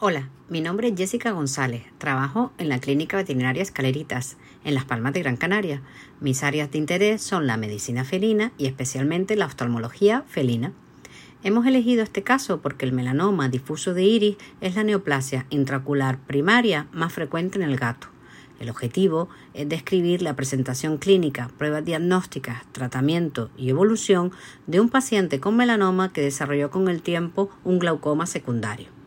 Hola, mi nombre es Jessica González. Trabajo en la Clínica Veterinaria Escaleritas, en Las Palmas de Gran Canaria. Mis áreas de interés son la medicina felina y especialmente la oftalmología felina. Hemos elegido este caso porque el melanoma difuso de iris es la neoplasia intraocular primaria más frecuente en el gato. El objetivo es describir la presentación clínica, pruebas diagnósticas, tratamiento y evolución de un paciente con melanoma que desarrolló con el tiempo un glaucoma secundario.